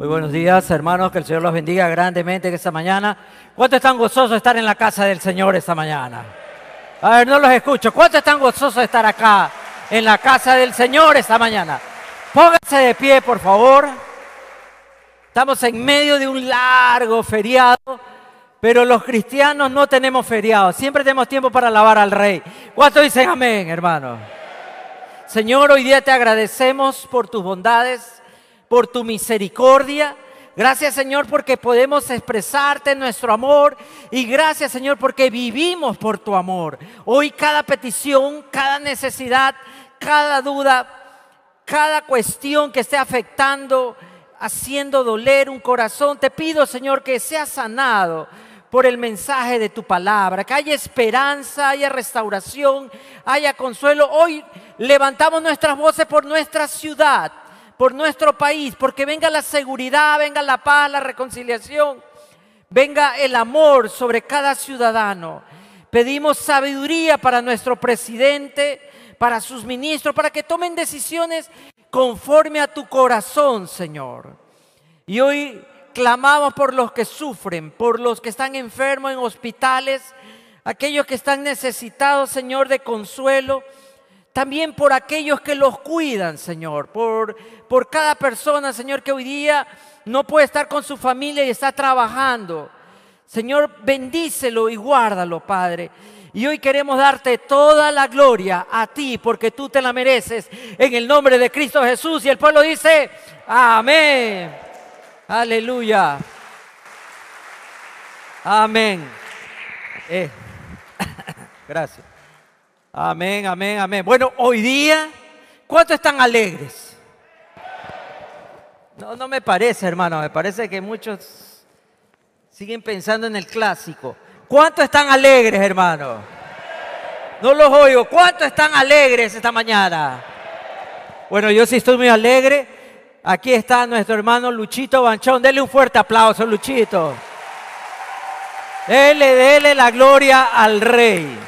Muy buenos días, hermanos. Que el Señor los bendiga grandemente esta mañana. ¿Cuántos están gozosos de estar en la casa del Señor esta mañana? A ver, no los escucho. ¿Cuántos están gozosos de estar acá en la casa del Señor esta mañana? Pónganse de pie, por favor. Estamos en medio de un largo feriado, pero los cristianos no tenemos feriado. Siempre tenemos tiempo para alabar al Rey. ¿Cuántos dicen amén, hermano? Señor, hoy día te agradecemos por tus bondades por tu misericordia. Gracias Señor porque podemos expresarte nuestro amor y gracias Señor porque vivimos por tu amor. Hoy cada petición, cada necesidad, cada duda, cada cuestión que esté afectando, haciendo doler un corazón, te pido Señor que sea sanado por el mensaje de tu palabra, que haya esperanza, haya restauración, haya consuelo. Hoy levantamos nuestras voces por nuestra ciudad por nuestro país, porque venga la seguridad, venga la paz, la reconciliación, venga el amor sobre cada ciudadano. Pedimos sabiduría para nuestro presidente, para sus ministros, para que tomen decisiones conforme a tu corazón, Señor. Y hoy clamamos por los que sufren, por los que están enfermos en hospitales, aquellos que están necesitados, Señor, de consuelo también por aquellos que los cuidan, Señor, por, por cada persona, Señor, que hoy día no puede estar con su familia y está trabajando. Señor, bendícelo y guárdalo, Padre. Y hoy queremos darte toda la gloria a ti, porque tú te la mereces, en el nombre de Cristo Jesús. Y el pueblo dice, amén. Aleluya. Amén. Eh, gracias. Amén, amén, amén. Bueno, hoy día, ¿cuántos están alegres? No, no me parece, hermano, me parece que muchos siguen pensando en el clásico. ¿Cuántos están alegres, hermano? No los oigo. ¿Cuántos están alegres esta mañana? Bueno, yo sí estoy muy alegre. Aquí está nuestro hermano Luchito Banchón. Dele un fuerte aplauso, Luchito. Dele, dele la gloria al Rey.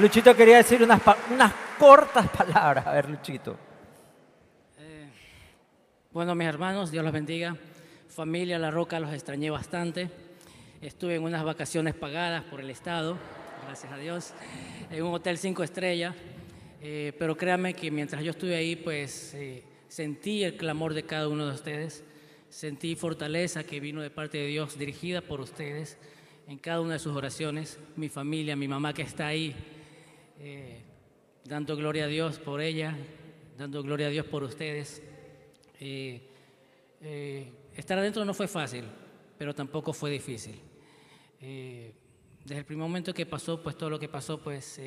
Luchito quería decir unas, unas cortas palabras. A ver, Luchito. Eh, bueno, mis hermanos, Dios los bendiga. Familia La Roca, los extrañé bastante. Estuve en unas vacaciones pagadas por el Estado, gracias a Dios, en un hotel cinco estrellas. Eh, pero créanme que mientras yo estuve ahí, pues eh, sentí el clamor de cada uno de ustedes. Sentí fortaleza que vino de parte de Dios, dirigida por ustedes en cada una de sus oraciones. Mi familia, mi mamá que está ahí, eh, dando gloria a Dios por ella, dando gloria a Dios por ustedes. Eh, eh, estar adentro no fue fácil, pero tampoco fue difícil. desde el primer momento que pasó, pues todo lo que pasó, pues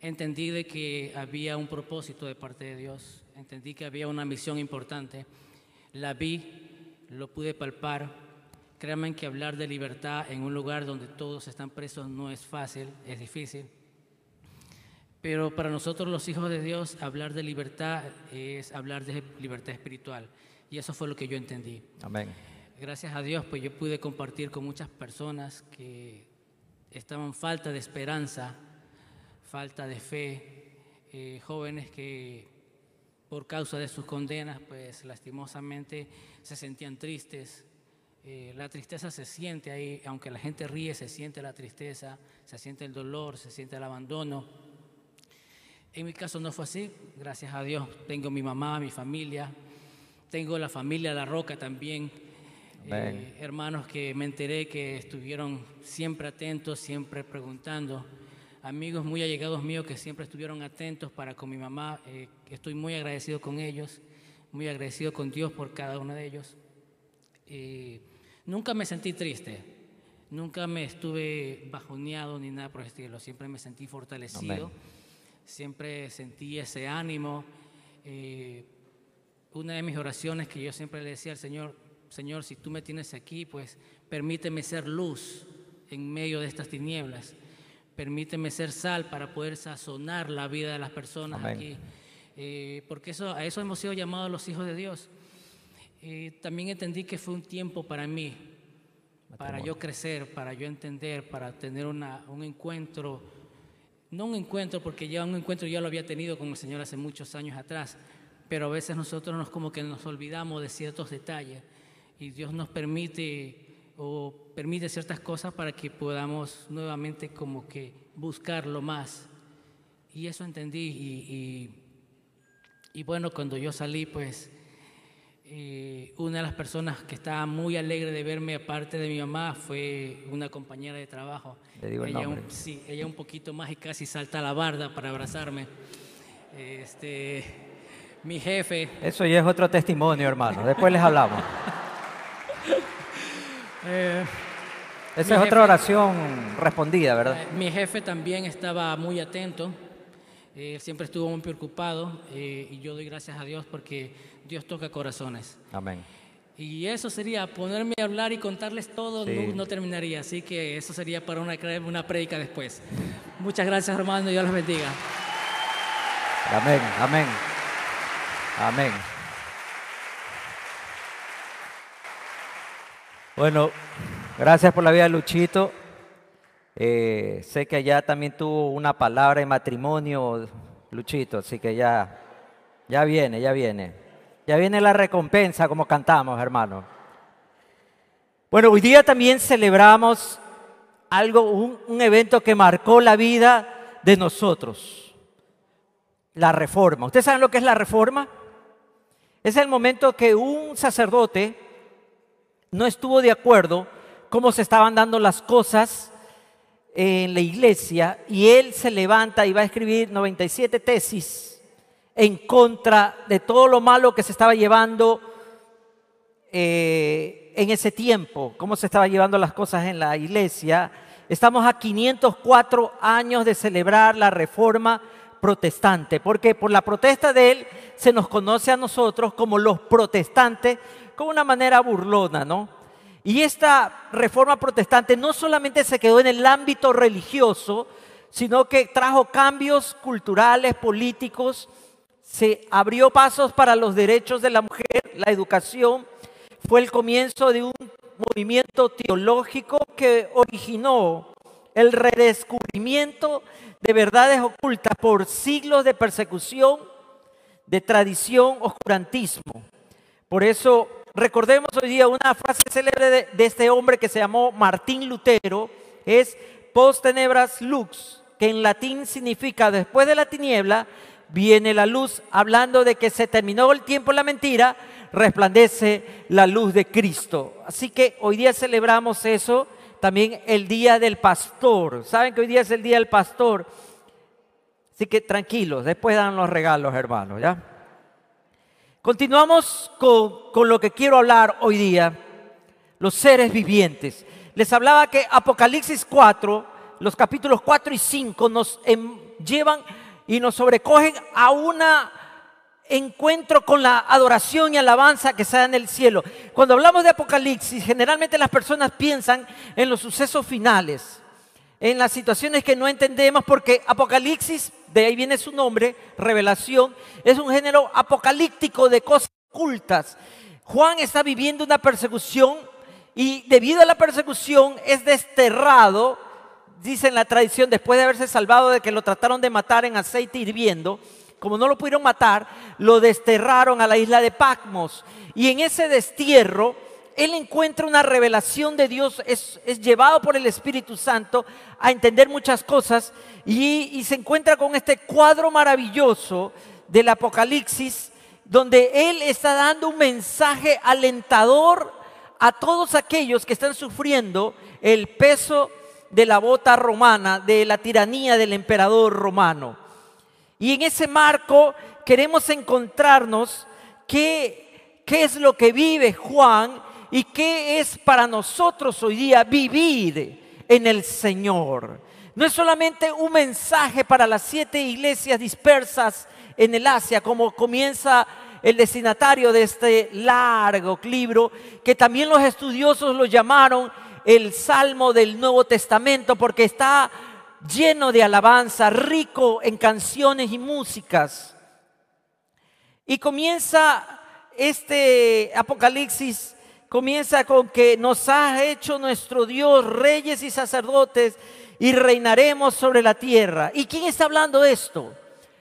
entendí de que había un propósito de parte de Dios, entendí que había una misión importante, la vi, lo pude palpar. Créanme que hablar de libertad en un lugar donde todos están presos no es fácil, es difícil. Pero para nosotros los hijos de Dios, hablar de libertad es hablar de libertad espiritual. Y eso fue lo que yo entendí. Amén. Gracias a Dios, pues yo pude compartir con muchas personas que estaban falta de esperanza, falta de fe, eh, jóvenes que por causa de sus condenas, pues lastimosamente se sentían tristes. Eh, la tristeza se siente ahí, aunque la gente ríe, se siente la tristeza, se siente el dolor, se siente el abandono. En mi caso no fue así, gracias a Dios. Tengo mi mamá, mi familia, tengo la familia La Roca también. Eh, hermanos que me enteré que estuvieron siempre atentos, siempre preguntando. Amigos muy allegados míos que siempre estuvieron atentos para con mi mamá. Eh, estoy muy agradecido con ellos, muy agradecido con Dios por cada uno de ellos. Eh, nunca me sentí triste, nunca me estuve bajoneado ni nada por el estilo. Siempre me sentí fortalecido siempre sentí ese ánimo. Eh, una de mis oraciones que yo siempre le decía al Señor, Señor, si tú me tienes aquí, pues permíteme ser luz en medio de estas tinieblas. Permíteme ser sal para poder sazonar la vida de las personas aquí. Eh, porque eso, a eso hemos sido llamados los hijos de Dios. eh, también entendí que fue un tiempo para mí, para yo crecer, para yo entender, para tener una, un encuentro, no un encuentro, porque ya un encuentro ya lo había tenido con el Señor hace muchos años atrás, pero a veces nosotros nos como que nos olvidamos de ciertos detalles y Dios nos permite o permite ciertas cosas para que podamos nuevamente como que buscarlo más. Y eso entendí y, y, y bueno, cuando yo salí pues eh, una de las personas que estaba muy alegre de verme, aparte de mi mamá, fue una compañera de trabajo. Le digo el ella, nombre. Un, sí, ella un poquito más y casi salta a la barda para abrazarme. Este, mi jefe. Eso ya es otro testimonio, hermano. Después les hablamos. Eh, Esa es jefe- otra oración respondida, ¿verdad? Eh, Mi jefe también estaba muy atento, él siempre estuvo muy preocupado eh, y yo doy gracias a Dios porque Dios toca corazones. Amén. Y eso sería ponerme a hablar y contarles todo, Sí. no, no terminaría, así que eso sería para una, una prédica después. Muchas gracias hermano, Dios los bendiga. Amén, amén. Amén. Bueno, gracias por la vida de Luchito. Eh, sé que allá también tuvo una palabra de matrimonio, Luchito, así que ya, ya viene, ya viene. Ya viene la recompensa como cantamos, hermano. Bueno, hoy día también celebramos algo, un, un evento que marcó la vida de nosotros la reforma. ¿Ustedes saben lo que es la reforma? Es el momento que un sacerdote no estuvo de acuerdo cómo se estaban dando las cosas en la iglesia y él se levanta y va a escribir 97 tesis en contra de todo lo malo que se estaba llevando eh, en ese tiempo, cómo se estaban llevando las cosas en la iglesia. Estamos a 504 años de celebrar la reforma protestante, porque por la protesta de él se nos conoce a nosotros como los protestantes, con una manera burlona, ¿no? Y esta reforma protestante no solamente se quedó en el ámbito religioso, sino que trajo cambios culturales, políticos, se abrió pasos para los derechos de la mujer, la educación, fue el comienzo de un movimiento teológico que originó el redescubrimiento de verdades ocultas por siglos de persecución, de tradición, oscurantismo. Por eso recordemos hoy día una frase célebre de, este hombre que se llamó Martín Lutero, es post tenebras lux, que en latín significa después de la tiniebla viene la luz, hablando de que se terminó el tiempo de la mentira, resplandece la luz de Cristo. Así que hoy día celebramos eso, también el día del pastor. Saben que hoy día es el día del pastor. Así que tranquilos, después dan los regalos, hermanos, ¿ya? Continuamos con, lo que quiero hablar hoy día, los seres vivientes. Les hablaba que Apocalipsis 4, los capítulos 4 y 5 nos em, llevan y nos sobrecogen a un encuentro con la adoración y alabanza que se en el cielo. Cuando hablamos de Apocalipsis, generalmente las personas piensan en los sucesos finales, en las situaciones que no entendemos, porque Apocalipsis, de ahí viene su nombre, revelación, es un género apocalíptico de cosas ocultas. Juan está viviendo una persecución y debido a la persecución es desterrado, dice en la tradición, después de haberse salvado de que lo trataron de matar en aceite hirviendo, como no lo pudieron matar, lo desterraron a la isla de Patmos. Y en ese destierro, él encuentra una revelación de Dios, es, es llevado por el Espíritu Santo a entender muchas cosas y, y se encuentra con este cuadro maravilloso del Apocalipsis, donde él está dando un mensaje alentador a todos aquellos que están sufriendo el peso de la bota romana, de la tiranía del emperador romano. Y en ese marco queremos encontrarnos qué, qué es lo que vive Juan y qué es para nosotros hoy día vivir en el Señor. No es solamente un mensaje para las siete iglesias dispersas en el Asia, como comienza el destinatario de este largo libro, que también los estudiosos lo llamaron el Salmo del Nuevo Testamento, porque está lleno de alabanza, rico en canciones y músicas. Y comienza este Apocalipsis comienza con que nos ha hecho nuestro Dios reyes y sacerdotes y reinaremos sobre la tierra. ¿Y quién está hablando de esto?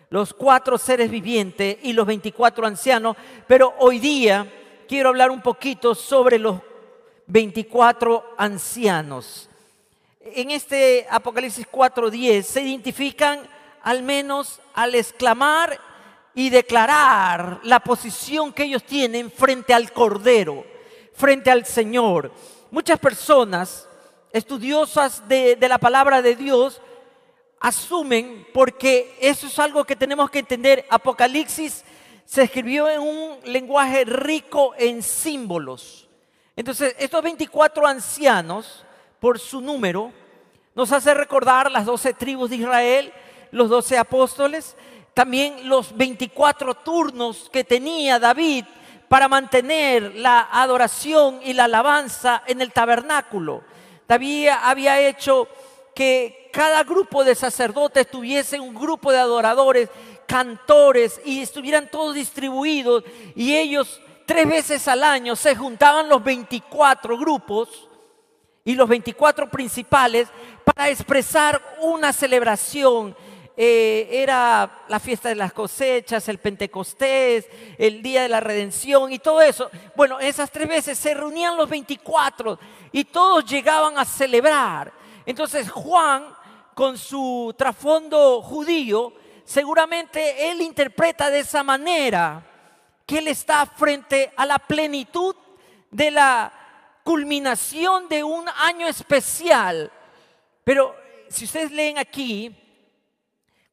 Los cuatro seres vivientes y los 24 ancianos, pero hoy día quiero hablar un poquito sobre los 24 ancianos. En este Apocalipsis 4.10 se identifican al menos al exclamar y declarar la posición que ellos tienen frente al Cordero, frente al Señor. Muchas personas estudiosas de, la palabra de Dios asumen, porque eso es algo que tenemos que entender, Apocalipsis se escribió en un lenguaje rico en símbolos. Entonces, estos 24 ancianos, por su número, nos hace recordar las 12 tribus de Israel, los 12 apóstoles, también los 24 turnos que tenía David para mantener la adoración y la alabanza en el tabernáculo. David había hecho que cada grupo de sacerdotes tuviese un grupo de adoradores, cantores y estuvieran todos distribuidos y ellos tres veces al año se juntaban los 24 grupos y los 24 principales para expresar una celebración eh, era la fiesta de las cosechas, el Pentecostés, el día de la redención y todo eso. Bueno, esas tres veces se reunían los 24 y todos llegaban a celebrar. Entonces Juan, con su trasfondo judío, seguramente él interpreta de esa manera que él está frente a la plenitud de la culminación de un año especial. Pero si ustedes leen aquí,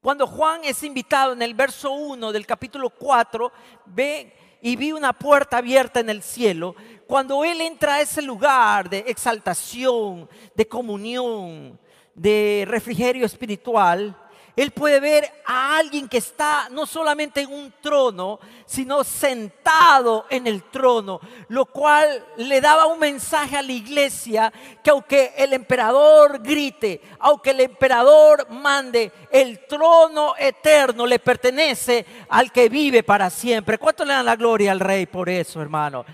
cuando Juan es invitado en el verso 1 del capítulo 4, ve y vi una puerta abierta en el cielo. Cuando él entra a ese lugar de exaltación, de comunión, de refrigerio espiritual, él puede ver a alguien que está no solamente en un trono, sino sentado en el trono, lo cual le daba un mensaje a la iglesia que aunque el emperador grite, aunque el emperador mande, el trono eterno le pertenece al que vive para siempre. ¿Cuánto le dan la gloria al rey por eso, hermano?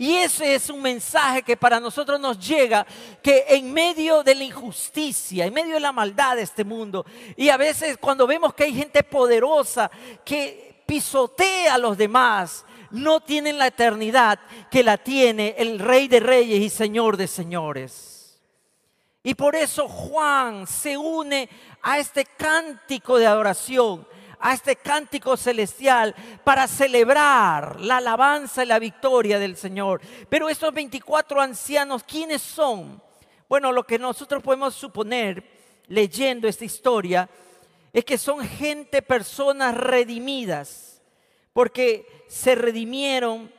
Y ese es un mensaje que para nosotros nos llega, que en medio de la injusticia, en medio de la maldad de este mundo, y a veces cuando vemos que hay gente poderosa que pisotea a los demás, no tienen la eternidad que la tiene el Rey de Reyes y Señor de Señores. Y por eso Juan se une a este cántico de adoración a este cántico celestial para celebrar la alabanza y la victoria del Señor. Pero estos 24 ancianos, ¿quiénes son? Bueno, lo que nosotros podemos suponer leyendo esta historia es que son gente, personas redimidas, porque se redimieron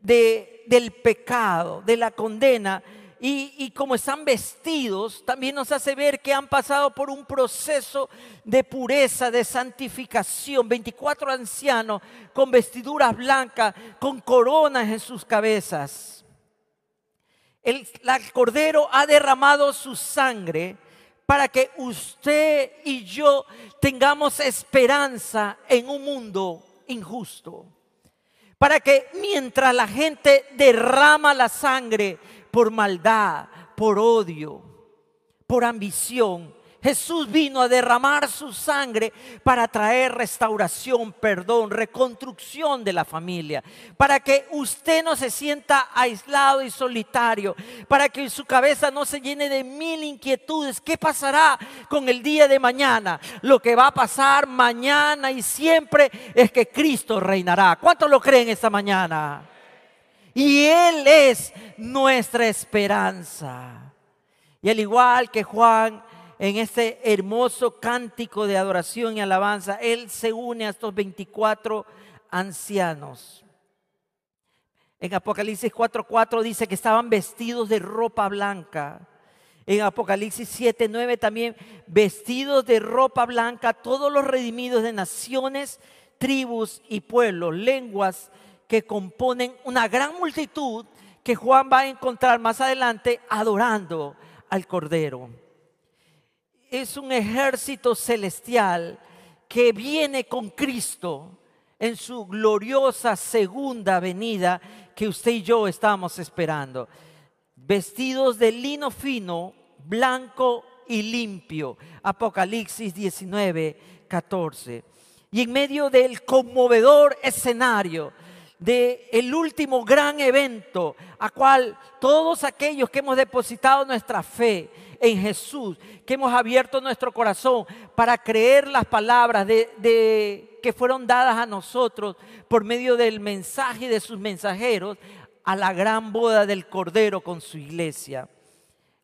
de, del pecado, de la condena, y, como están vestidos, también nos hace ver que han pasado por un proceso de pureza, de santificación. 24 ancianos con vestiduras blancas, con coronas en sus cabezas. El, el Cordero ha derramado su sangre para que usted y yo tengamos esperanza en un mundo injusto. Para que mientras la gente derrama la sangre, por maldad, por odio, por ambición. Jesús vino a derramar su sangre para traer restauración, perdón, reconstrucción de la familia, para que usted no se sienta aislado y solitario, para que su cabeza no se llene de mil inquietudes. ¿Qué pasará con el día de mañana? Lo que va a pasar mañana y siempre es que Cristo reinará. ¿Cuántos lo creen esta mañana? Y Él es nuestra esperanza. Y al igual que Juan, en este hermoso cántico de adoración y alabanza, Él se une a estos 24 ancianos. En Apocalipsis 4:4 dice que estaban vestidos de ropa blanca. En Apocalipsis 7:9 también vestidos de ropa blanca todos los redimidos de naciones, tribus y pueblos, lenguas que componen una gran multitud que Juan va a encontrar más adelante adorando al Cordero. Es un ejército celestial que viene con Cristo en su gloriosa segunda venida que usted y yo estamos esperando. Vestidos de lino fino, blanco y limpio. Apocalipsis 19, 14. Y en medio del conmovedor escenario de el último gran evento a cual todos aquellos que hemos depositado nuestra fe en Jesús, que hemos abierto nuestro corazón para creer las palabras de, que fueron dadas a nosotros por medio del mensaje de sus mensajeros a la gran boda del Cordero con su iglesia.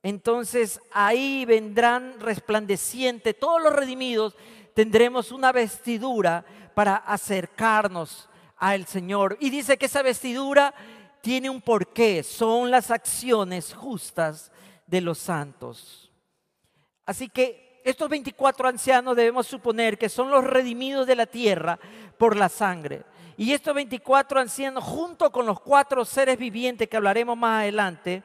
Entonces ahí vendrán resplandecientes todos los redimidos, tendremos una vestidura para acercarnos al Señor. Y dice que esa vestidura tiene un porqué, son las acciones justas de los santos. Así que estos 24 ancianos debemos suponer que son los redimidos de la tierra por la sangre. Y estos 24 ancianos, junto con los cuatro seres vivientes que hablaremos más adelante,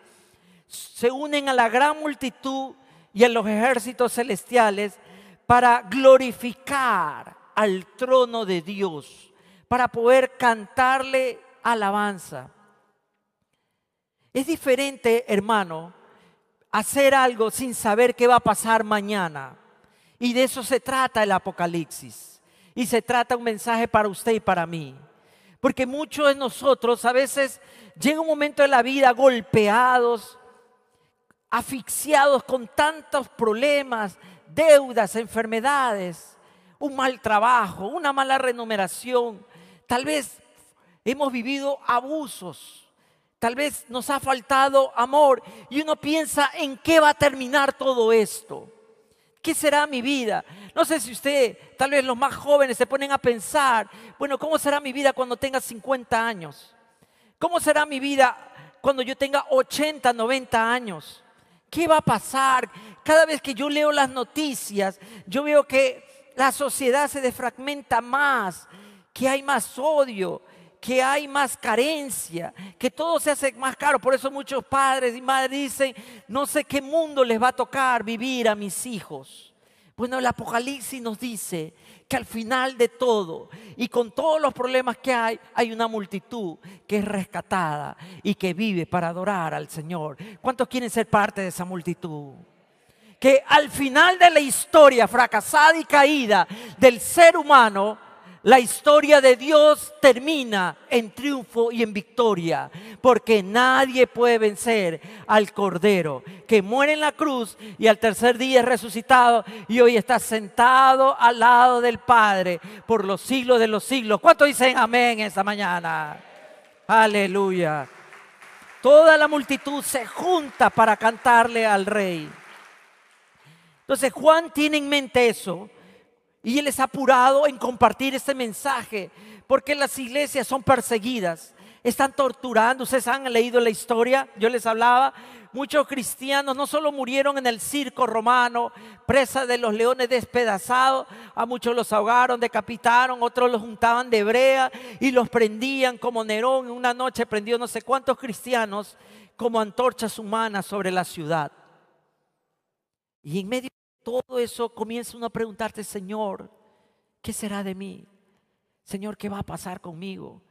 se unen a la gran multitud y a los ejércitos celestiales para glorificar al trono de Dios para poder cantarle alabanza. Es diferente, hermano, hacer algo sin saber qué va a pasar mañana. Y de eso se trata el Apocalipsis. Y se trata un mensaje para usted y para mí. Porque muchos de nosotros a veces llega un momento de la vida golpeados, asfixiados con tantos problemas, deudas, enfermedades, un mal trabajo, una mala remuneración, Tal vez hemos vivido abusos. Tal vez nos ha faltado amor y uno piensa en qué va a terminar todo esto. ¿Qué será mi vida? No sé si usted, tal vez los más jóvenes se ponen a pensar, bueno, ¿cómo será mi vida cuando tenga 50 años? ¿Cómo será mi vida cuando yo tenga 80, 90 años? ¿Qué va a pasar? Cada vez que yo leo las noticias, yo veo que la sociedad se defragmenta más que hay más odio, que hay más carencia, que todo se hace más caro. Por eso muchos padres y madres dicen, no sé qué mundo les va a tocar vivir a mis hijos. Bueno, el Apocalipsis nos dice que al final de todo y con todos los problemas que hay, hay una multitud que es rescatada y que vive para adorar al Señor. ¿Cuántos quieren ser parte de esa multitud? Que al final de la historia fracasada y caída del ser humano, la historia de Dios termina en triunfo y en victoria, porque nadie puede vencer al Cordero, que muere en la cruz y al tercer día es resucitado y hoy está sentado al lado del Padre por los siglos de los siglos. ¿Cuántos dicen amén esta mañana? Aleluya. Toda la multitud se junta para cantarle al Rey. Entonces Juan tiene en mente eso y Él es apurado en compartir este mensaje porque las iglesias son perseguidas, están torturando. Ustedes han leído la historia, yo les hablaba. Muchos cristianos no solo murieron en el circo romano, presa de los leones despedazados, a muchos los ahogaron, decapitaron, otros los juntaban de brea y los prendían como Nerón. Una noche prendió no sé cuántos cristianos como antorchas humanas sobre la ciudad. Y en medio todo eso comienza uno a preguntarte, Señor, ¿qué será de mí? Señor, ¿qué va a pasar conmigo?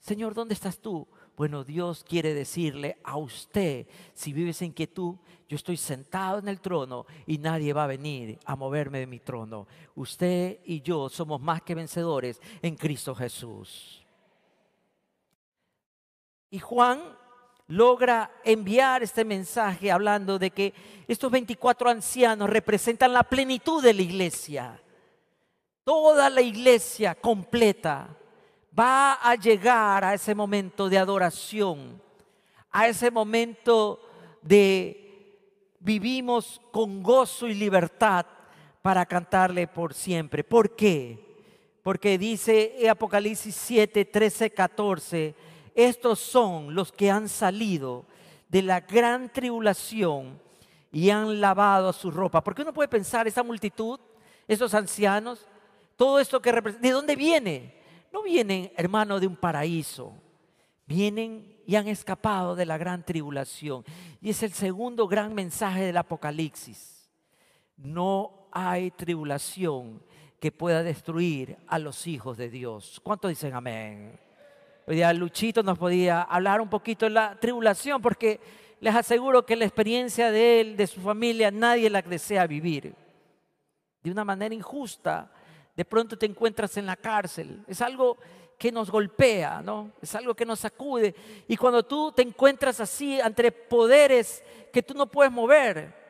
Señor, ¿dónde estás tú? Bueno, Dios quiere decirle a usted, si vives en quietud, yo estoy sentado en el trono y nadie va a venir a moverme de mi trono. Usted y yo somos más que vencedores en Cristo Jesús. Y Juan logra enviar este mensaje hablando de que estos 24 ancianos representan la plenitud de la iglesia. Toda la iglesia completa va a llegar a ese momento de adoración, a ese momento de vivimos con gozo y libertad para cantarle por siempre. ¿Por qué? Porque dice Apocalipsis 7, 13, 14 estos son los que han salido de la gran tribulación y han lavado su ropa. Porque uno puede pensar, esa multitud, esos ancianos, todo esto que representa, ¿de dónde viene? No vienen, hermano, de un paraíso. Vienen y han escapado de la gran tribulación. Y es el segundo gran mensaje del Apocalipsis. No hay tribulación que pueda destruir a los hijos de Dios. ¿Cuántos dicen amén? Hoy Luchito nos podía hablar un poquito de la tribulación, porque les aseguro que la experiencia de él, de su familia, nadie la desea vivir. De una manera injusta, de pronto te encuentras en la cárcel. Es algo que nos golpea, ¿no? Es algo que nos sacude. Y cuando tú te encuentras así ante poderes que tú no puedes mover,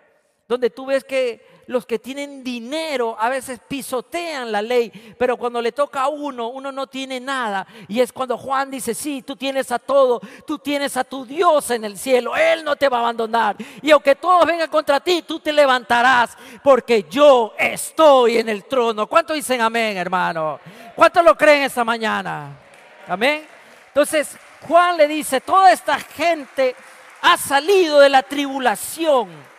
donde tú ves que los que tienen dinero a veces pisotean la ley, pero cuando le toca a uno, uno no tiene nada. Y es cuando Juan dice, sí, tú tienes a todo, tú tienes a tu Dios en el cielo, Él no te va a abandonar. Y aunque todos vengan contra ti, tú te levantarás, porque yo estoy en el trono. ¿Cuántos dicen amén, hermano? ¿Cuántos lo creen esta mañana? Amén. Entonces, Juan le dice, toda esta gente ha salido de la tribulación.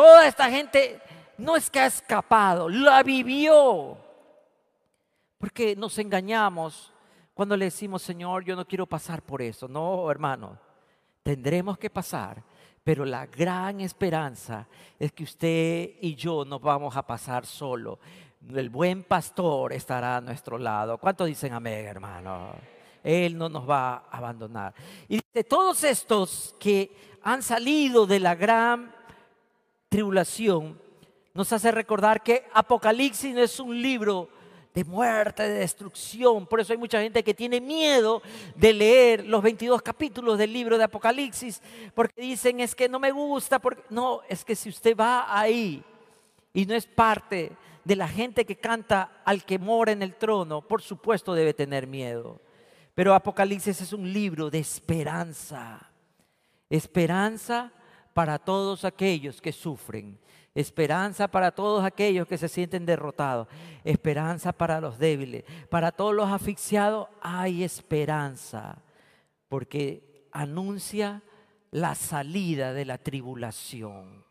Toda esta gente no es que ha escapado, la vivió. Porque nos engañamos cuando le decimos, Señor, yo no quiero pasar por eso. No, hermano, tendremos que pasar. Pero la gran esperanza es que usted y yo no vamos a pasar solo. El buen pastor estará a nuestro lado. ¿Cuántos dicen amén, hermano? Él no nos va a abandonar. Y dice, todos estos que han salido de la gran tribulación nos hace recordar que Apocalipsis no es un libro de muerte, de destrucción. Por eso hay mucha gente que tiene miedo de leer los 22 capítulos del libro de Apocalipsis, porque dicen es que no me gusta, porque no, es que si usted va ahí y no es parte de la gente que canta al que mora en el trono, por supuesto debe tener miedo. Pero Apocalipsis es un libro de esperanza. Esperanza para todos aquellos que sufren Esperanza para todos aquellos que se sienten derrotados. Esperanza para los débiles. Para todos los asfixiados hay esperanza. Porque anuncia la salida de la tribulación.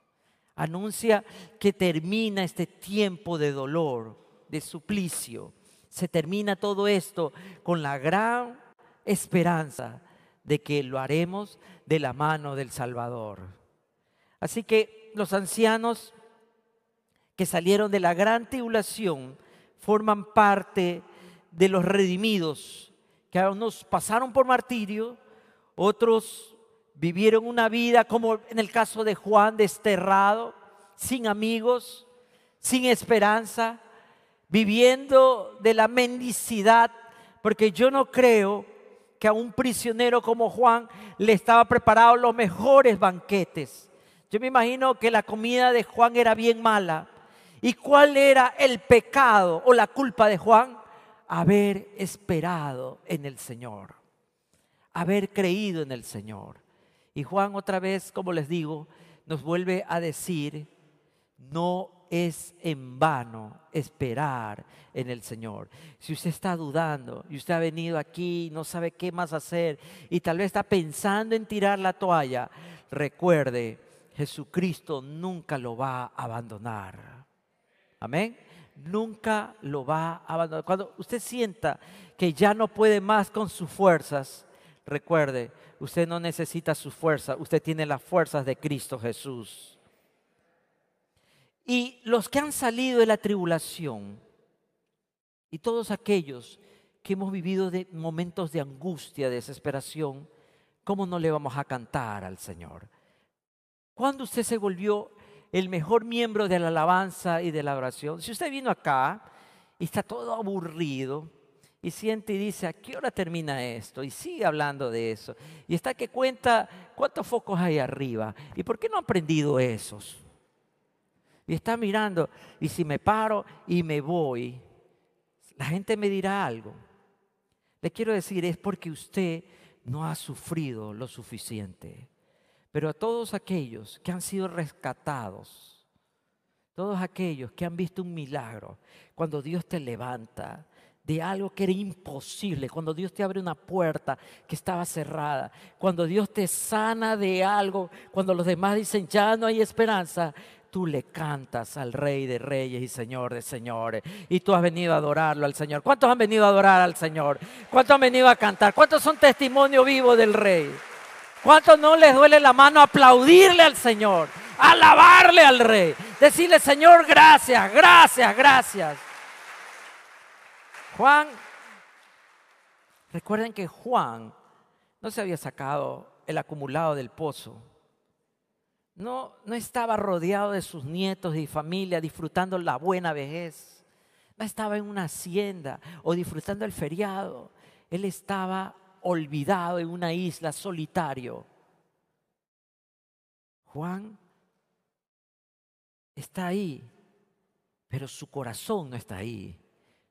Anuncia que termina este tiempo de dolor, de suplicio. Se termina todo esto con la gran esperanza de que lo haremos de la mano del Salvador. Así que los ancianos que salieron de la gran tribulación forman parte de los redimidos, que unos pasaron por martirio, otros vivieron una vida como en el caso de Juan, desterrado, sin amigos, sin esperanza, viviendo de la mendicidad, porque yo no creo que a un prisionero como Juan le estaba preparado los mejores banquetes. Yo me imagino que la comida de Juan era bien mala. ¿Y cuál era el pecado o la culpa de Juan? Haber esperado en el Señor, haber creído en el Señor. Y Juan otra vez, como les digo, nos vuelve a decir, no es en vano esperar en el Señor. Si usted está dudando y usted ha venido aquí y no sabe qué más hacer y tal vez está pensando en tirar la toalla, recuerde Jesucristo nunca lo va a abandonar. Amén. Nunca lo va a abandonar. Cuando usted sienta que ya no puede más con sus fuerzas, recuerde, usted no necesita sus fuerzas, usted tiene las fuerzas de Cristo Jesús. Y los que han salido de la tribulación y todos aquellos que hemos vivido de momentos de angustia, de desesperación, ¿cómo no le vamos a cantar al Señor? ¿Cuándo usted se volvió el mejor miembro de la alabanza y de la oración? Si usted vino acá y está todo aburrido y siente y dice, ¿a qué hora termina esto? Y sigue hablando de eso. Y está que cuenta cuántos focos hay arriba. ¿Y por qué no ha aprendido esos? Y está mirando, y si me paro y me voy, la gente me dirá algo. Le quiero decir, es porque usted no ha sufrido lo suficiente. Pero a todos aquellos que han sido rescatados, todos aquellos que han visto un milagro, cuando Dios te levanta de algo que era imposible, cuando Dios te abre una puerta que estaba cerrada, cuando Dios te sana de algo, cuando los demás dicen ya no hay esperanza, tú le cantas al Rey de Reyes y Señor de Señores. Y tú has venido a adorarlo al Señor. ¿Cuántos han venido a adorar al Señor? ¿Cuántos han venido a cantar? ¿Cuántos son testimonio vivo del Rey? ¿Cuántos no les duele la mano aplaudirle al Señor? Alabarle al Rey. Decirle, Señor, gracias, gracias, gracias. Juan, recuerden que Juan no se había sacado el acumulado del pozo. No, no estaba rodeado de sus nietos y familia disfrutando la buena vejez. No estaba en una hacienda o disfrutando el feriado. Él estaba olvidado en una isla solitario. Juan está ahí, pero su corazón no está ahí.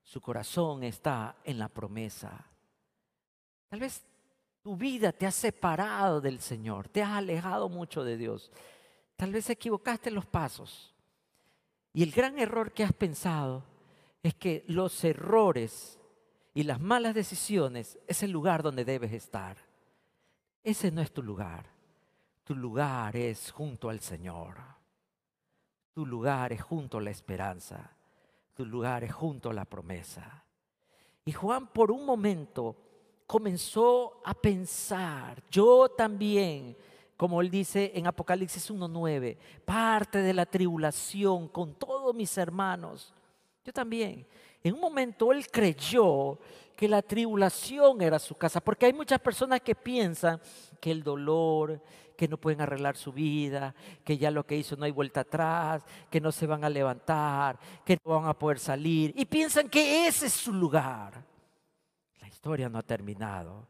Su corazón está en la promesa. Tal vez tu vida te ha separado del Señor, te has alejado mucho de Dios. Tal vez equivocaste los pasos. Y el gran error que has pensado es que los errores y las malas decisiones es el lugar donde debes estar. Ese no es tu lugar. Tu lugar es junto al Señor. Tu lugar es junto a la esperanza. Tu lugar es junto a la promesa. Y Juan por un momento comenzó a pensar, yo también, como él dice en Apocalipsis 1.9, parte de la tribulación con todos mis hermanos. Yo también. En un momento él creyó que la tribulación era su casa, porque hay muchas personas que piensan que el dolor, que no pueden arreglar su vida, que ya lo que hizo no hay vuelta atrás, que no se van a levantar, que no van a poder salir, y piensan que ese es su lugar historia no ha terminado.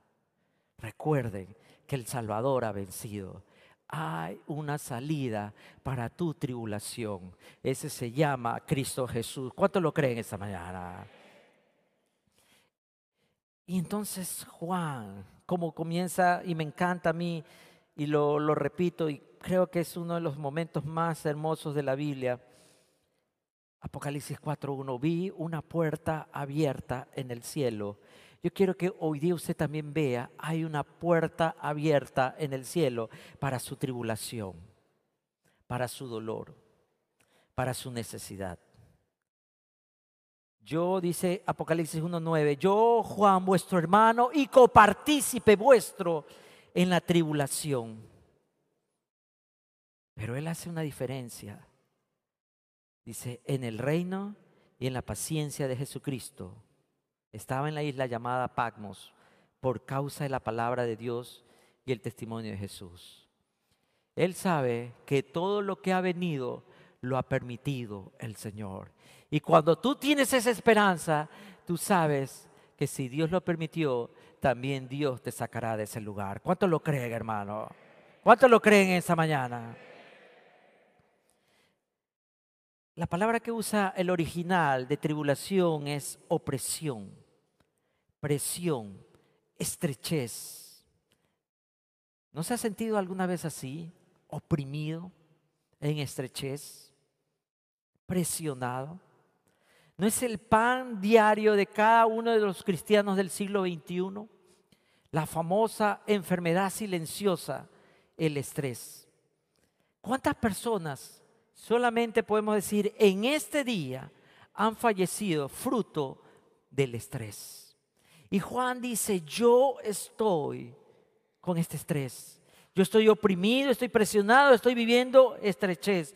Recuerden que el Salvador ha vencido. Hay una salida para tu tribulación. Ese se llama Cristo Jesús. ¿Cuánto lo creen esta mañana? Y entonces Juan, como comienza, y me encanta a mí, y lo, lo repito, y creo que es uno de los momentos más hermosos de la Biblia. Apocalipsis 4.1, vi una puerta abierta en el cielo yo quiero que hoy día usted también vea, hay una puerta abierta en el cielo para su tribulación, para su dolor, para su necesidad. Yo, dice Apocalipsis 1.9, yo, Juan, vuestro hermano y copartícipe vuestro en la tribulación. Pero él hace una diferencia. Dice, en el reino y en la paciencia de Jesucristo estaba en la isla llamada Patmos por causa de la palabra de Dios y el testimonio de Jesús. Él sabe que todo lo que ha venido lo ha permitido el Señor. Y cuando tú tienes esa esperanza, tú sabes que si Dios lo permitió, también Dios te sacará de ese lugar. ¿Cuánto lo creen, hermano? ¿Cuánto lo creen esa mañana? La palabra que usa el original de tribulación es opresión, presión, estrechez. ¿No se ha sentido alguna vez así, oprimido, en estrechez, presionado? ¿No es el pan diario de cada uno de los cristianos del siglo XXI? La famosa enfermedad silenciosa, el estrés. ¿Cuántas personas solamente podemos decir, en este día han fallecido fruto del estrés. Y Juan dice, yo estoy con este estrés. Yo estoy oprimido, estoy presionado, estoy viviendo estrechez.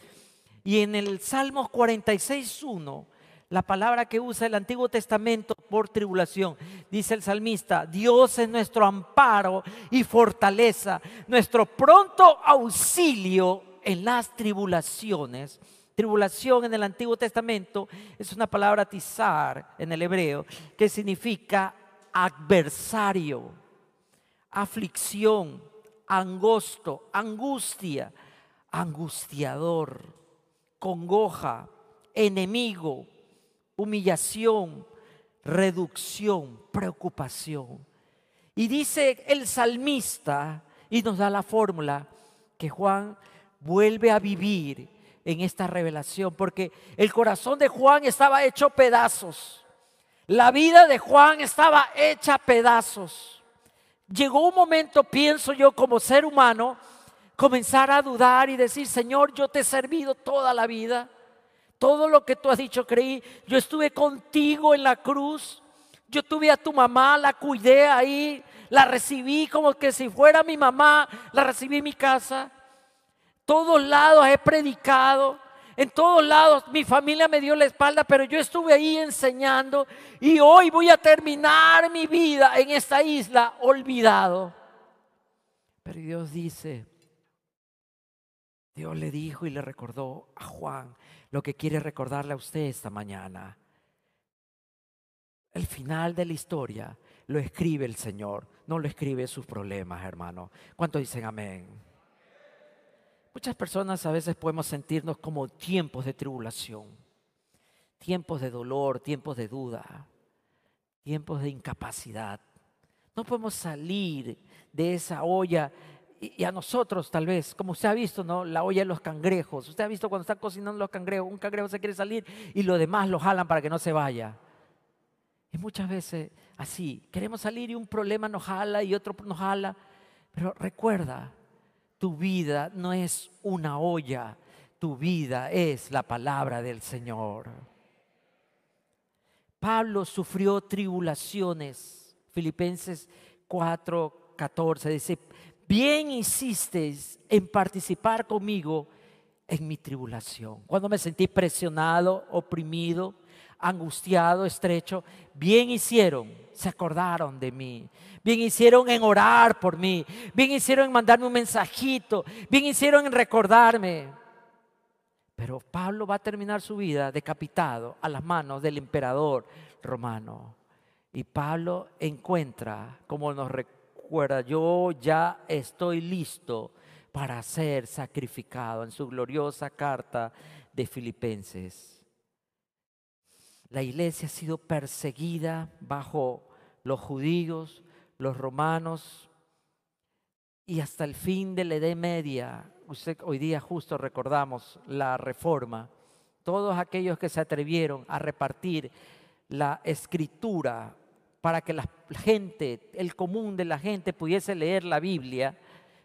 Y en el Salmos 46.1, la palabra que usa el Antiguo Testamento por tribulación, dice el salmista, Dios es nuestro amparo y fortaleza, nuestro pronto auxilio en las tribulaciones. Tribulación en el Antiguo Testamento es una palabra tizar en el hebreo que significa adversario, aflicción, angosto, angustia, angustiador, congoja, enemigo, humillación, reducción, preocupación. Y dice el salmista, y nos da la fórmula, que Juan vuelve a vivir en esta revelación, porque el corazón de Juan estaba hecho pedazos. La vida de Juan estaba hecha pedazos. Llegó un momento, pienso yo, como ser humano, comenzar a dudar y decir, Señor, yo te he servido toda la vida. Todo lo que tú has dicho creí. Yo estuve contigo en la cruz. Yo tuve a tu mamá, la cuidé ahí, la recibí como que si fuera mi mamá, la recibí en mi casa todos lados he predicado, En todos lados mi familia me dio la espalda, pero yo estuve ahí enseñando y hoy voy a terminar mi vida en esta isla olvidado. Pero Dios dice, Dios le dijo y le recordó a Juan lo que quiere recordarle a usted esta mañana. El final de la historia lo escribe el Señor, no lo escribe sus problemas, hermano. ¿Cuántos dicen amén? Muchas personas a veces podemos sentirnos como tiempos de tribulación, tiempos de dolor, tiempos de duda, tiempos de incapacidad. No podemos salir de esa olla y, a nosotros tal vez, como usted ha visto, ¿no? La olla de los cangrejos. Usted ha visto cuando están cocinando los cangrejos, un cangrejo se quiere salir y los demás lo jalan para que no se vaya. Y muchas veces así, queremos salir y un problema nos jala y otro nos jala. Pero recuerda, tu vida no es una olla, tu vida es la palabra del Señor. Pablo sufrió tribulaciones. Filipenses 4, 14 dice, bien hicisteis en participar conmigo en mi tribulación. Cuando me sentí presionado, oprimido, angustiado, estrecho, bien hicieron, se acordaron de mí. Bien hicieron en orar por mí. Bien hicieron en mandarme un mensajito. Bien hicieron en recordarme. Pero Pablo va a terminar su vida decapitado a las manos del emperador romano. Y Pablo encuentra, como nos recuerda, yo ya estoy listo para ser sacrificado en su gloriosa carta de Filipenses. La iglesia ha sido perseguida bajo los judíos, los romanos y hasta el fin de la Edad Media. hoy día justo recordamos la reforma. Todos aquellos que se atrevieron a repartir la escritura para que la gente, el común de la gente pudiese leer la Biblia,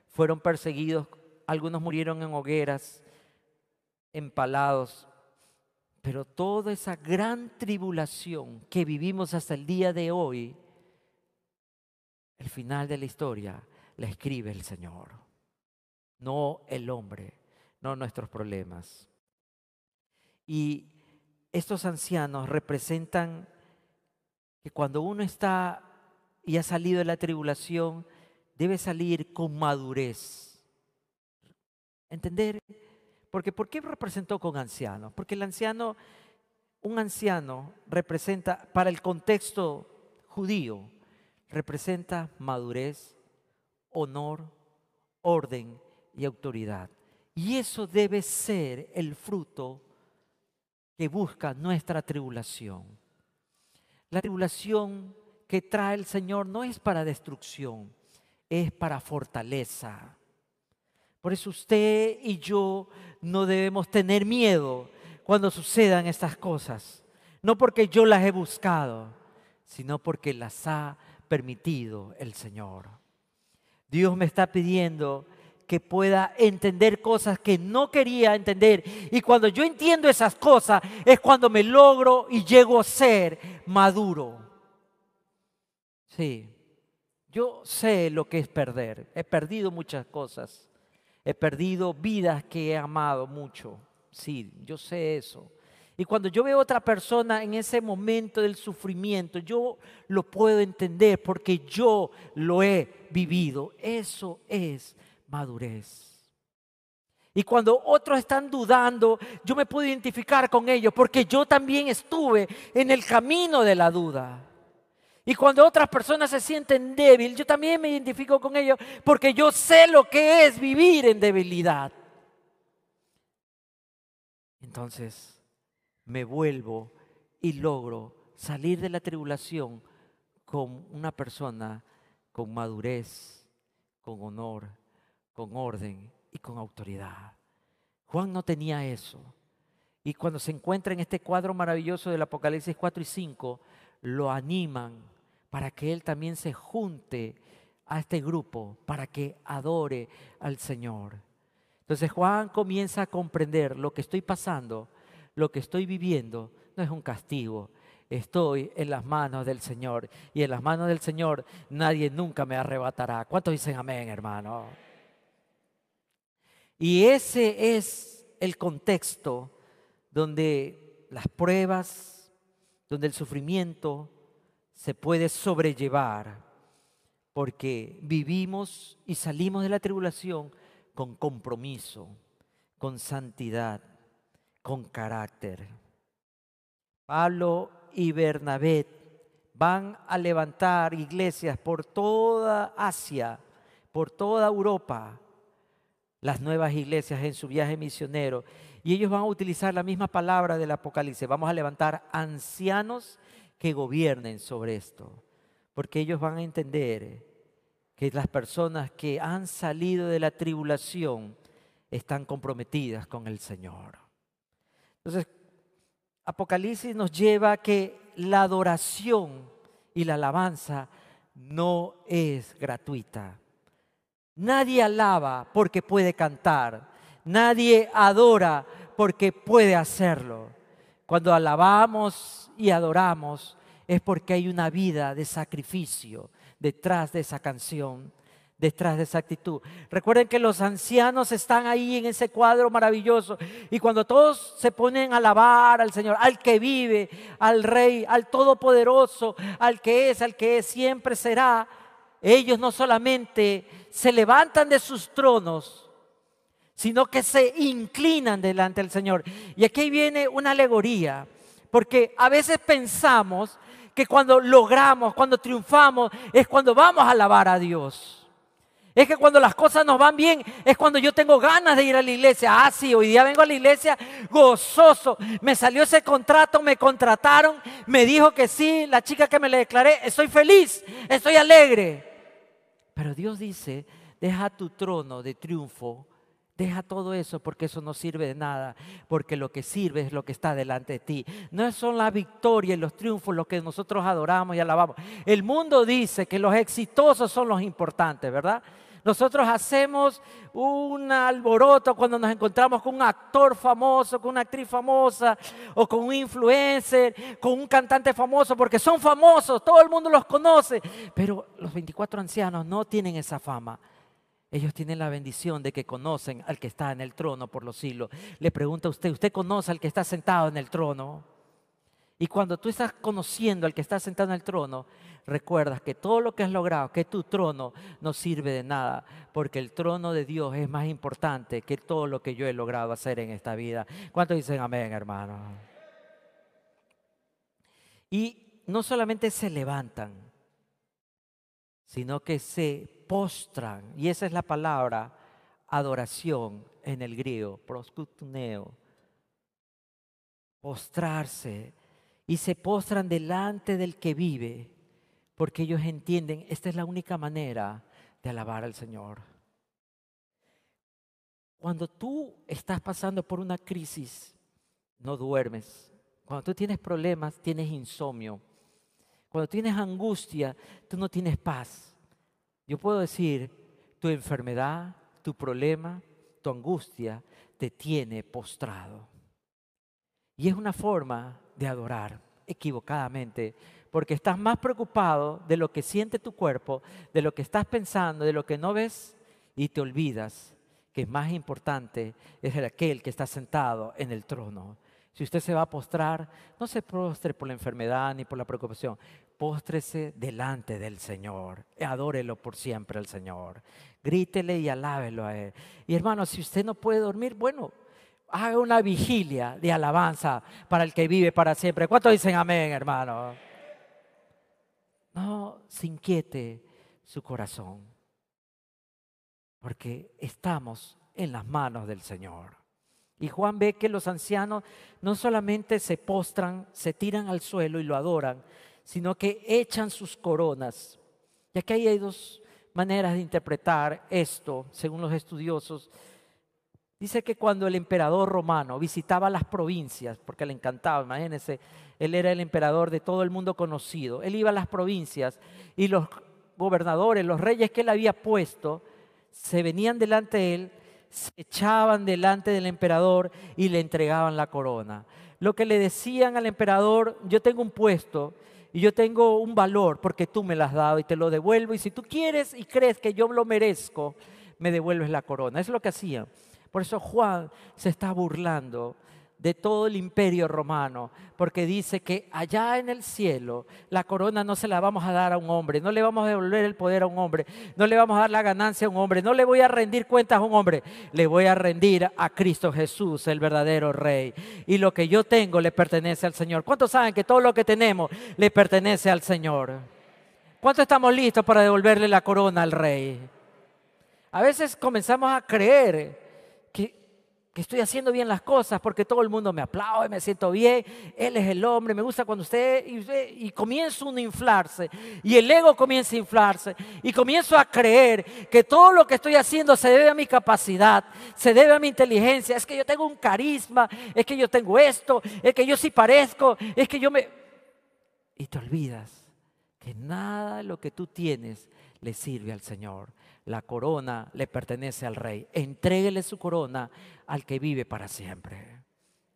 fueron perseguidos. Algunos murieron en hogueras, empalados pero toda esa gran tribulación que vivimos hasta el día de hoy, el final de la historia la escribe el Señor, no el hombre, no nuestros problemas. Y estos ancianos representan que cuando uno está y ha salido de la tribulación, debe salir con madurez. Entender porque ¿por qué representó con anciano? Porque el anciano, un anciano representa, para el contexto judío, representa madurez, honor, orden y autoridad. Y eso debe ser el fruto que busca nuestra tribulación. La tribulación que trae el Señor no es para destrucción, es para fortaleza. Por eso usted y yo no debemos tener miedo cuando sucedan estas cosas. No porque yo las he buscado, sino porque las ha permitido el Señor. Dios me está pidiendo que pueda entender cosas que no quería entender. Y cuando yo entiendo esas cosas es cuando me logro y llego a ser maduro. Sí, yo sé lo que es perder. He perdido muchas cosas. He perdido vidas que he amado mucho. Sí, yo sé eso. Y cuando yo veo a otra persona en ese momento del sufrimiento, yo lo puedo entender porque yo lo he vivido. Eso es madurez. Y cuando otros están dudando, yo me puedo identificar con ellos porque yo también estuve en el camino de la duda. Y cuando otras personas se sienten débiles, yo también me identifico con ellos porque yo sé lo que es vivir en debilidad. Entonces me vuelvo y logro salir de la tribulación con una persona con madurez, con honor, con orden y con autoridad. Juan no tenía eso. Y cuando se encuentra en este cuadro maravilloso del Apocalipsis 4 y 5, lo animan para que Él también se junte a este grupo, para que adore al Señor. Entonces Juan comienza a comprender lo que estoy pasando, lo que estoy viviendo, no es un castigo. Estoy en las manos del Señor y en las manos del Señor nadie nunca me arrebatará. ¿Cuántos dicen amén, hermano? Y ese es el contexto donde las pruebas, donde el sufrimiento se puede sobrellevar, porque vivimos y salimos de la tribulación con compromiso, con santidad, con carácter. Pablo y Bernabé van a levantar iglesias por toda Asia, por toda Europa, las nuevas iglesias en su viaje misionero. Y ellos van a utilizar la misma palabra del Apocalipsis. Vamos a levantar ancianos que gobiernen sobre esto. Porque ellos van a entender que las personas que han salido de la tribulación están comprometidas con el Señor. Entonces, Apocalipsis nos lleva a que la adoración y la alabanza no es gratuita. Nadie alaba porque puede cantar. Nadie adora porque puede hacerlo. Cuando alabamos y adoramos es porque hay una vida de sacrificio detrás de esa canción detrás de esa actitud. Recuerden que los ancianos están ahí en ese cuadro maravilloso y cuando todos se ponen a alabar al Señor, al que vive, al Rey, al Todopoderoso, al que es, al que siempre será, ellos no solamente se levantan de sus tronos, sino que se inclinan delante del Señor. Y aquí viene una alegoría, porque a veces pensamos que cuando logramos, cuando triunfamos, es cuando vamos a alabar a Dios. Es que cuando las cosas nos van bien, es cuando yo tengo ganas de ir a la iglesia. Ah, sí, hoy día vengo a la iglesia gozoso. Me salió ese contrato, me contrataron, me dijo que sí, la chica que me le declaré, estoy feliz, estoy alegre. Pero Dios dice, deja tu trono de triunfo Deja todo eso porque eso no sirve de nada, porque lo que sirve es lo que está delante de ti. No son la victoria y los triunfos los que nosotros adoramos y alabamos. El mundo dice que los exitosos son los importantes, ¿verdad? Nosotros hacemos un alboroto cuando nos encontramos con un actor famoso, con una actriz famosa, o con un influencer, con un cantante famoso, porque son famosos, todo el mundo los conoce. Pero los 24 ancianos no tienen esa fama. Ellos tienen la bendición de que conocen al que está en el trono por los siglos. Le pregunta a usted, ¿usted conoce al que está sentado en el trono? Y cuando tú estás conociendo al que está sentado en el trono, recuerdas que todo lo que has logrado, que tu trono, no sirve de nada, porque el trono de Dios es más importante que todo lo que yo he logrado hacer en esta vida. ¿Cuántos dicen amén, hermano? Y no solamente se levantan, sino que se postran, y esa es la palabra adoración en el griego, proskutuneo, postrarse, y se postran delante del que vive, porque ellos entienden, esta es la única manera de alabar al Señor. Cuando tú estás pasando por una crisis, no duermes. Cuando tú tienes problemas, tienes insomnio. Cuando tienes angustia, tú no tienes paz. Yo puedo decir, tu enfermedad, tu problema, tu angustia te tiene postrado. Y es una forma de adorar equivocadamente, porque estás más preocupado de lo que siente tu cuerpo, de lo que estás pensando, de lo que no ves, y te olvidas que más importante es el aquel que está sentado en el trono. Si usted se va a postrar, no se postre por la enfermedad ni por la preocupación. Póstrese delante del Señor. Adórelo por siempre al Señor. Grítele y alábelo a Él. Y hermano, si usted no puede dormir, bueno, haga una vigilia de alabanza para el que vive para siempre. ¿Cuántos dicen amén, hermano? No se inquiete su corazón, porque estamos en las manos del Señor. Y Juan ve que los ancianos no solamente se postran, se tiran al suelo y lo adoran, sino que echan sus coronas. Y aquí hay dos maneras de interpretar esto, según los estudiosos. Dice que cuando el emperador romano visitaba las provincias, porque le encantaba, imagínense, él era el emperador de todo el mundo conocido, él iba a las provincias y los gobernadores, los reyes que él había puesto, se venían delante de él, se echaban delante del emperador y le entregaban la corona. Lo que le decían al emperador, yo tengo un puesto y yo tengo un valor porque tú me lo has dado y te lo devuelvo y si tú quieres y crees que yo lo merezco, me devuelves la corona. Es lo que hacían. Por eso Juan se está burlando de todo el imperio romano, porque dice que allá en el cielo la corona no se la vamos a dar a un hombre, no le vamos a devolver el poder a un hombre, no le vamos a dar la ganancia a un hombre, no le voy a rendir cuentas a un hombre, le voy a rendir a Cristo Jesús, el verdadero rey. Y lo que yo tengo le pertenece al Señor. ¿Cuántos saben que todo lo que tenemos le pertenece al Señor? ¿Cuántos estamos listos para devolverle la corona al rey? A veces comenzamos a creer que estoy haciendo bien las cosas porque todo el mundo me aplaude, me siento bien, Él es el hombre, me gusta cuando usted, y, uno a inflarse, y el ego comienza a inflarse, y comienzo a creer que todo lo que estoy haciendo se debe a mi capacidad, se debe a mi inteligencia, es que yo tengo un carisma, es que yo tengo esto, es que yo sí parezco, es que yo me... Y te olvidas que nada de lo que tú tienes le sirve al Señor la corona le pertenece al rey. Entréguele su corona al que vive para siempre.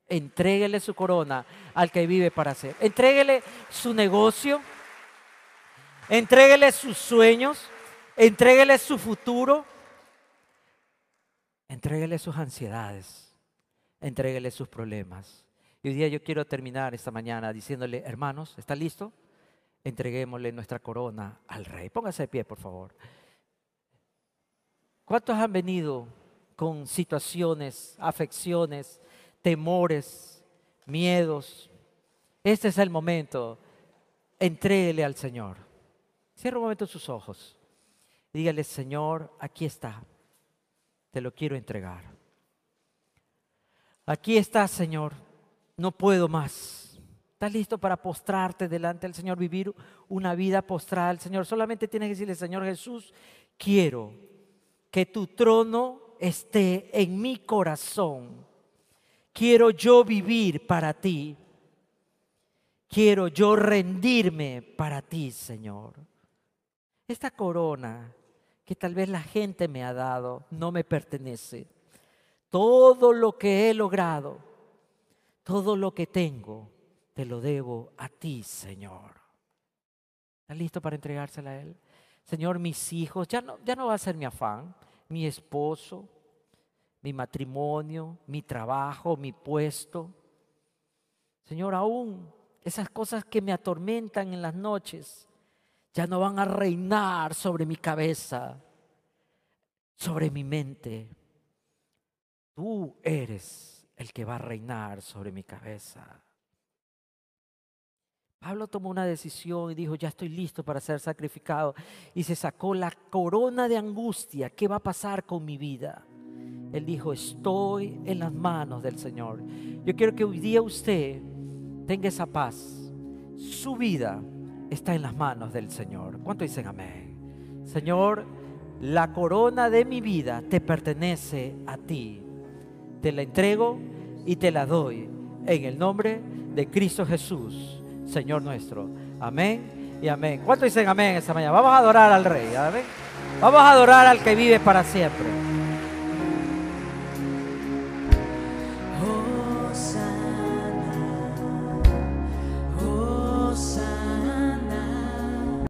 Entréguele su corona al que vive para siempre. Entréguele su negocio. Entréguele sus sueños. Entréguele su futuro. Entréguele sus ansiedades. Entréguele sus problemas. Y hoy día yo quiero terminar esta mañana diciéndole, hermanos, ¿está listo? Entreguémosle nuestra corona al rey. Póngase de pie, por favor. ¿Cuántos han venido con situaciones, afecciones, temores, miedos? Este es el momento. Entréguele al Señor. Cierra un momento sus ojos. Dígale, Señor, aquí está. Te lo quiero entregar. Aquí está, Señor. No puedo más. ¿Estás listo para postrarte delante del Señor, vivir una vida postrada al Señor? Solamente tienes que decirle, Señor Jesús, quiero que tu trono esté en mi corazón. Quiero yo vivir para ti. Quiero yo rendirme para ti, Señor. Esta corona que tal vez la gente me ha dado no me pertenece. Todo lo que he logrado, todo lo que tengo, te lo debo a ti, Señor. ¿Estás listo para entregársela a Él? Señor, mis hijos, ya no, ya no va a ser mi afán, mi esposo, mi matrimonio, mi trabajo, mi puesto. Señor, aún esas cosas que me atormentan en las noches ya no van a reinar sobre mi cabeza, sobre mi mente. Tú eres el que va a reinar sobre mi cabeza. Pablo tomó una decisión y dijo, ya estoy listo para ser sacrificado. Y se sacó la corona de angustia. ¿Qué va a pasar con mi vida? Él dijo, estoy en las manos del Señor. Yo quiero que hoy día usted tenga esa paz. Su vida está en las manos del Señor. ¿Cuánto dicen amén? Señor, la corona de mi vida te pertenece a ti. Te la entrego y te la doy en el nombre de Cristo Jesús. Señor nuestro. Amén y amén. ¿Cuánto dicen amén esta mañana? Vamos a adorar al Rey. Amén. Vamos a adorar al que vive para siempre.